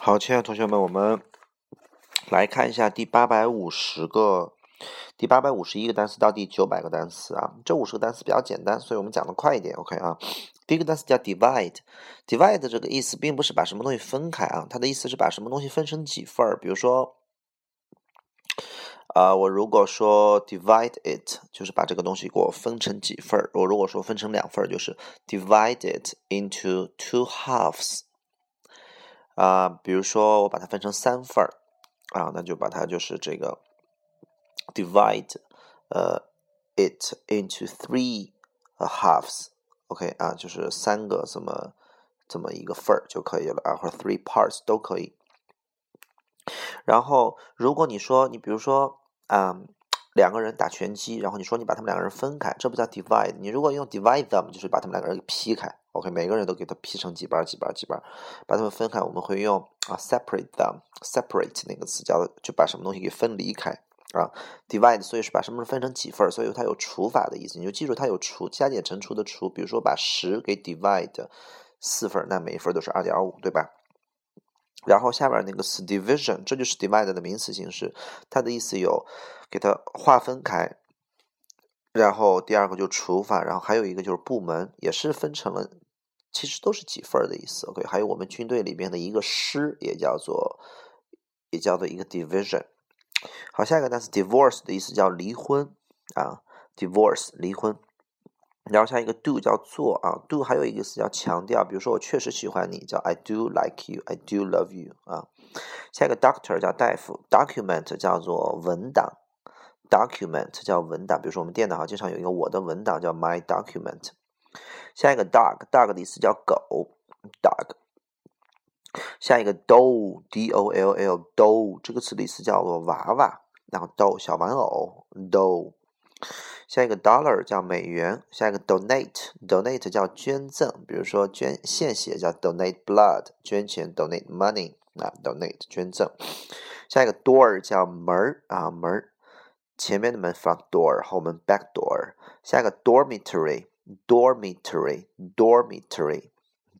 好，亲爱的同学们，我们来看一下第八百五十个、第八百五十一个单词到第九百个单词啊。这五十个单词比较简单，所以我们讲的快一点。OK 啊，第一个单词叫 divide，divide 这个意思并不是把什么东西分开啊，它的意思是把什么东西分成几份儿。比如说，啊，我如果说 divide it，就是把这个东西给我分成几份儿。我如果说分成两份儿，就是 divide it into two halves。啊，比如说我把它分成三份儿，啊，那就把它就是这个 divide，呃，it into three halves，OK 啊，就是三个这么这么一个份儿就可以了啊，或者 three parts 都可以。然后如果你说你比如说啊，两个人打拳击，然后你说你把他们两个人分开，这不叫 divide，你如果用 divide them，就是把他们两个人给劈开。OK，每个人都给它劈成几瓣几瓣几瓣，把他们分开。我们会用啊 separate them，separate 那个词叫就把什么东西给分离开啊。divide 所以是把什么分成几份，所以它有除法的意思。你就记住它有除加减乘除的除。比如说把十给 divide 四份，那每一份都是二点五，对吧？然后下边那个词 division，这就是 divide 的名词形式，它的意思有给它划分开。然后第二个就除法，然后还有一个就是部门，也是分成了。其实都是几份的意思，OK？还有我们军队里边的一个师，也叫做也叫做一个 division。好，下一个单词 divorce 的意思叫离婚啊，divorce 离婚。然后下一个 do 叫做啊，do 还有一个词叫强调，比如说我确实喜欢你，叫 I do like you，I do love you 啊。下一个 doctor 叫大夫，document 叫做文档，document 叫文档，比如说我们电脑上经常有一个我的文档叫 my document。下一个 dog，dog 的意思叫狗，dog。下一个 doll，d o l l，doll 这个词的意思叫做娃娃，然后 doll 小玩偶，doll。下一个 dollar 叫美元，下一个 donate，donate 叫捐赠，比如说捐献血叫 donate blood，捐钱 donate money，啊 donate 捐赠。下一个 door 叫门儿啊门儿，前面的门 front door，后门 back door。下一个 dormitory。dormitory dormitory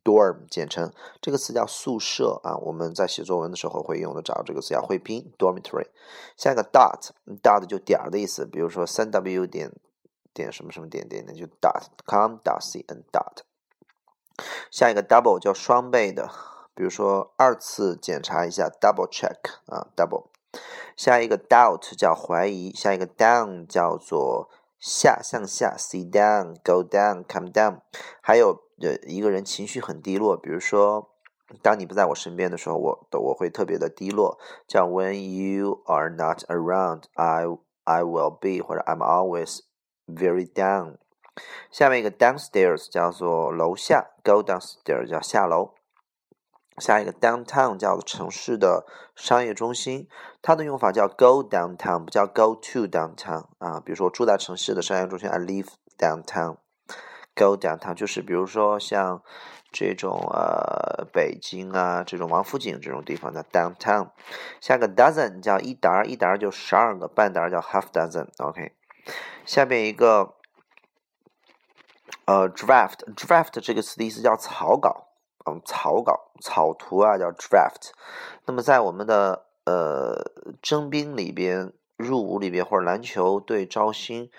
dorm 简称这个词叫宿舍啊，我们在写作文的时候会用得着这个词叫会拼 dormitory。下一个 dot dot 就点儿的意思，比如说三 w 点点什么什么点点，那就 dot com dot cn dot。下一个 double 叫双倍的，比如说二次检查一下 double check 啊 double。下一个 doubt 叫怀疑，下一个 down 叫做。下向下，sit down，go down，come down。还有呃一个人情绪很低落，比如说当你不在我身边的时候，我的我会特别的低落，叫 when you are not around，I I will be，或者 I'm always very down。下面一个 downstairs 叫做楼下，go downstairs 叫下楼。下一个 downtown 叫做城市的商业中心，它的用法叫 go downtown，不叫 go to downtown 啊。比如说我住在城市的商业中心，I live downtown。go downtown 就是比如说像这种呃北京啊这种王府井这种地方的 downtown。下个 dozen 叫一沓，一沓就十二个，半沓叫 half dozen。OK，下面一个呃 draft，draft 这个词的意思叫草稿。嗯，草稿、草图啊，叫 draft。那么在我们的呃征兵里边、入伍里边，或者篮球队招新，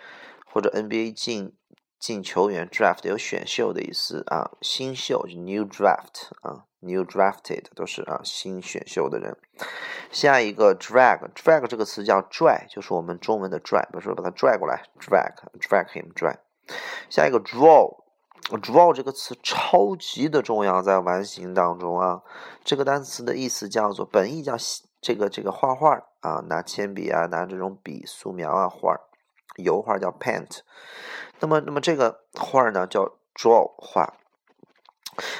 或者 NBA 进进球员 draft 有选秀的意思啊，新秀就 new draft 啊，new drafted 都是啊新选秀的人。下一个 drag，drag 这个词叫拽，就是我们中文的拽，比如说把它拽过来，drag，drag him 拽。下一个 draw。draw 这个词超级的重要，在完形当中啊，这个单词的意思叫做本意叫这个这个画画啊，拿铅笔啊，拿这种笔素描啊画，油画叫 paint。那么那么这个画呢叫 draw 画。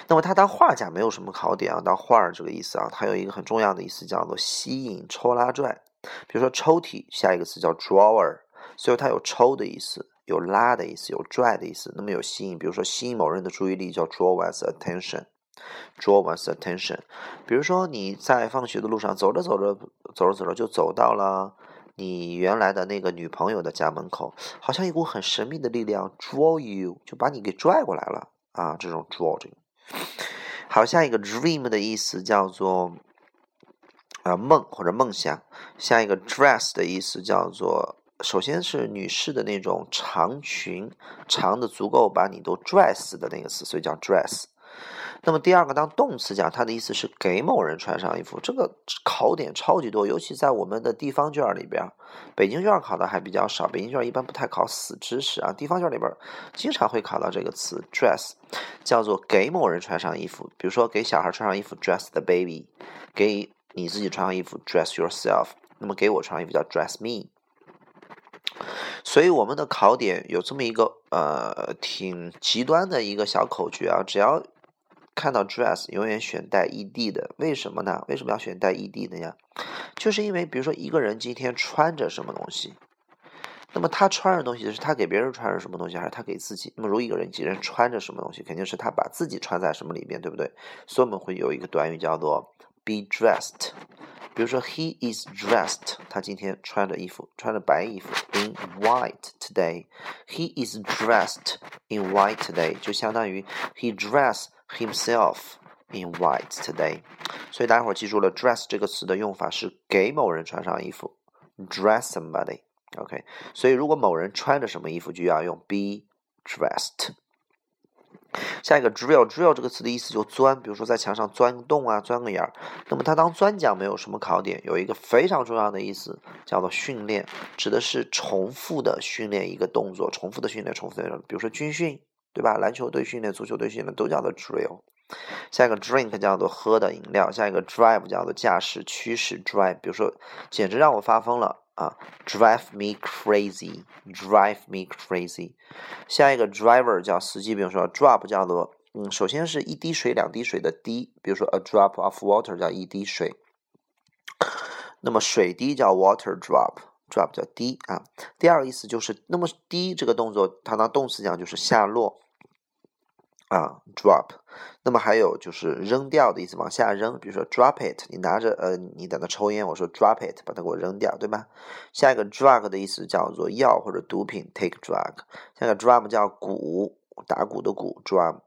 那么它当画家没有什么考点啊，当画这个意思啊，它有一个很重要的意思叫做吸引、抽拉拽。比如说抽屉，下一个词叫 drawer，所以它有抽的意思。有拉的意思，有拽的意思，那么有吸引，比如说吸引某人的注意力叫 draw one's attention，draw one's attention。比如说你在放学的路上走着走着，走着走着就走到了你原来的那个女朋友的家门口，好像一股很神秘的力量 draw you，就把你给拽过来了啊，这种 draw 这个。好，下一个 dream 的意思叫做啊梦或者梦想。下一个 dress 的意思叫做，首先是女士的那种长裙，长的足够把你都拽死的那个词，所以叫 dress。那么第二个当动词讲，它的意思是给某人穿上衣服。这个考点超级多，尤其在我们的地方卷里边，北京卷考的还比较少。北京卷一般不太考死知识啊，地方卷里边经常会考到这个词 dress，叫做给某人穿上衣服。比如说给小孩穿上衣服 dress the baby，给你自己穿上衣服 dress yourself。那么给我穿上衣服叫 dress me。所以我们的考点有这么一个呃挺极端的一个小口诀啊，只要。看到 dress 永远选带 ed 的，为什么呢？为什么要选带 ed 的呀？就是因为，比如说一个人今天穿着什么东西，那么他穿着东西是他给别人穿着什么东西，还是他给自己？那么如一个人今天穿着什么东西，肯定是他把自己穿在什么里面，对不对？所以我们会有一个短语叫做 be dressed。比如说 he is dressed，他今天穿着衣服，穿着白衣服，in white today。he is dressed in white today，就相当于 he dress。Himself in white today，所以大家伙记住了，dress 这个词的用法是给某人穿上衣服，dress somebody。OK，所以如果某人穿着什么衣服，就要用 be dressed。下一个 drill，drill 这个词的意思就钻，比如说在墙上钻个洞啊，钻个眼儿。那么它当钻讲没有什么考点，有一个非常重要的意思叫做训练，指的是重复的训练一个动作，重复的训练，重复的，比如说军训。对吧？篮球队训练、足球队训练都叫做 drill。下一个 drink 叫做喝的饮料，下一个 drive 叫做驾驶、驱使 drive。比如说，简直让我发疯了啊！drive me crazy，drive me crazy。下一个 driver 叫司机，比如说 drop 叫做嗯，首先是一滴水、两滴水的滴，比如说 a drop of water 叫一滴水。那么水滴叫 water drop。Drop 叫滴啊，第二个意思就是，那么滴这个动作，它当动词讲就是下落啊，drop。那么还有就是扔掉的意思，往下扔，比如说 drop it，你拿着呃，你在那抽烟，我说 drop it，把它给我扔掉，对吧？下一个 drug 的意思叫做药或者毒品，take drug。下一个 drum 叫鼓，打鼓的鼓，drum。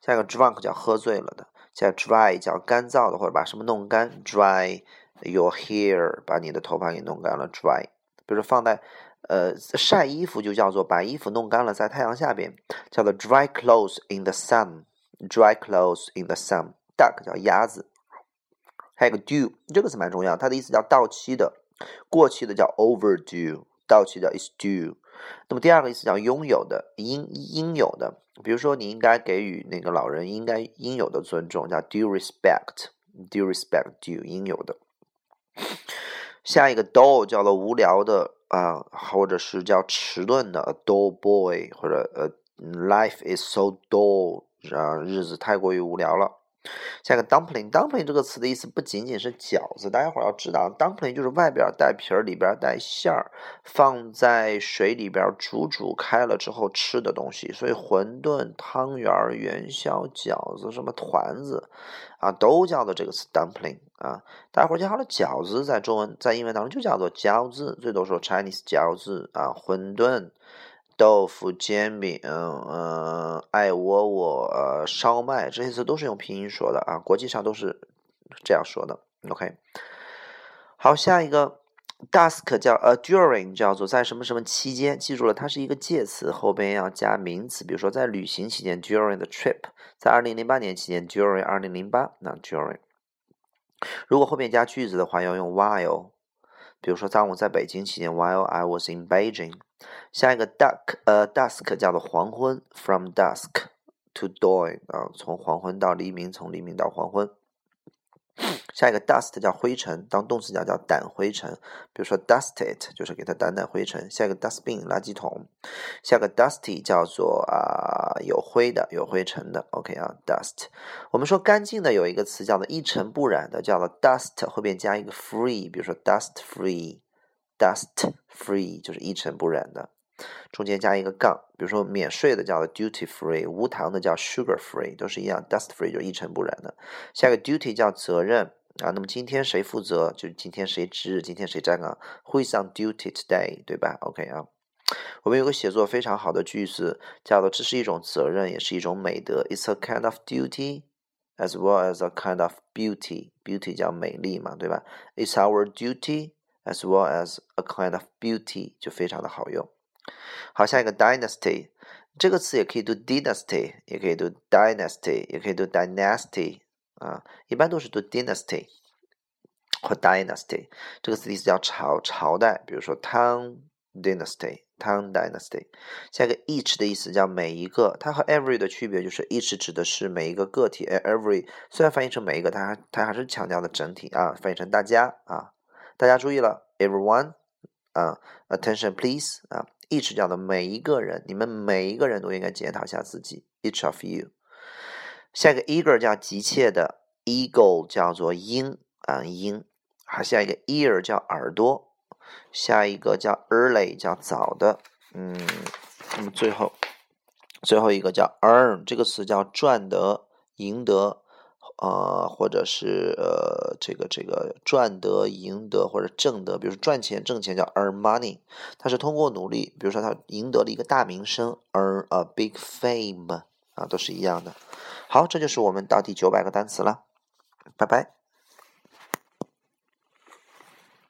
下一个 drunk 叫喝醉了的。下 dry 叫干燥的或者把什么弄干，dry your hair，把你的头发给弄干了，dry。比如说放在，呃，晒衣服就叫做把衣服弄干了，在太阳下边，叫做 dry clothes in the sun，dry clothes in the sun。duck 叫鸭子，还有个 due 这个词蛮重要，它的意思叫到期的，过期的叫 overdue，到期的 is due。那么第二个意思叫拥有的，应应有的，比如说你应该给予那个老人应该应有的尊重，叫 due respect，due respect due 应有的。下一个 dull 叫做无聊的啊，或者是叫迟钝的 a dull boy，或者呃 life is so dull 啊，日子太过于无聊了。下一个 dumpling，dumpling 这个词的意思不仅仅是饺子，大家伙要知道，dumpling 就是外边带皮儿，里边带馅儿，放在水里边煮煮开了之后吃的东西。所以馄饨、汤圆、元宵、饺子、什么团子啊，都叫做这个词 dumpling 啊。大家伙记好了，饺子在中文在英文当中就叫做饺子，最多说 Chinese 饺子啊，馄饨。豆腐、煎饼，嗯，爱窝窝，呃，烧麦，这些词都是用拼音说的啊，国际上都是这样说的。OK，好，下一个 dusk 叫 a during，叫做在什么什么期间，记住了，它是一个介词，后边要加名词，比如说在旅行期间 during the trip，在二零零八年期间 during 二零零八，那 during，如果后面加句子的话，要用 while，比如说当我在北京期间，while I was in Beijing。下一个 duck，呃，dusk 叫做黄昏，from dusk to dawn 啊，从黄昏到黎明，从黎明到黄昏。下一个 dust 叫灰尘，当动词讲叫掸灰尘，比如说 dust it 就是给它掸掸灰尘。下一个 dustbin 垃圾桶，下个 dusty 叫做啊有灰的，有灰尘的。OK 啊，dust。我们说干净的有一个词叫做一尘不染的，叫做 dust 后边加一个 free，比如说 dust free。Dust free 就是一尘不染的，中间加一个杠，比如说免税的叫做 duty free，无糖的叫 sugar free，都是一样。Dust free 就是一尘不染的。下一个 duty 叫责任啊，那么今天谁负责？就今天谁值日？今天谁站岗？Who is on duty today？对吧？OK 啊，我们有个写作非常好的句子，叫做这是一种责任，也是一种美德。It's a kind of duty as well as a kind of beauty. Beauty 叫美丽嘛，对吧？It's our duty as well as a kind of beauty 就非常的好用。好，下一个 dynasty 这个词也可以读 dynasty，也可以读 dynasty，也可以读 dynasty 啊，一般都是读 dynasty 或 dynasty。这个词意思叫朝朝代，比如说 Tang dynasty。Tang Dynasty，下一个 each 的意思叫每一个，它和 every 的区别就是 each 指的是每一个个体而，every 虽然翻译成每一个，它还它还是强调的整体啊，翻译成大家啊，大家注意了，everyone 啊，attention please 啊，each 叫的每一个人，你们每一个人都应该检讨一下自己，each of you。下一个 eager 叫急切的，eagle 叫做鹰啊鹰，好，下一个 ear 叫耳朵。下一个叫 early，叫早的，嗯，那么最后最后一个叫 earn，这个词叫赚得、赢得，呃，或者是呃，这个这个赚得、赢得或者挣得，比如说赚钱、挣钱叫 earn money，它是通过努力，比如说他赢得了一个大名声，earn a big fame，啊，都是一样的。好，这就是我们到第九百个单词了，拜拜。